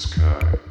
sky.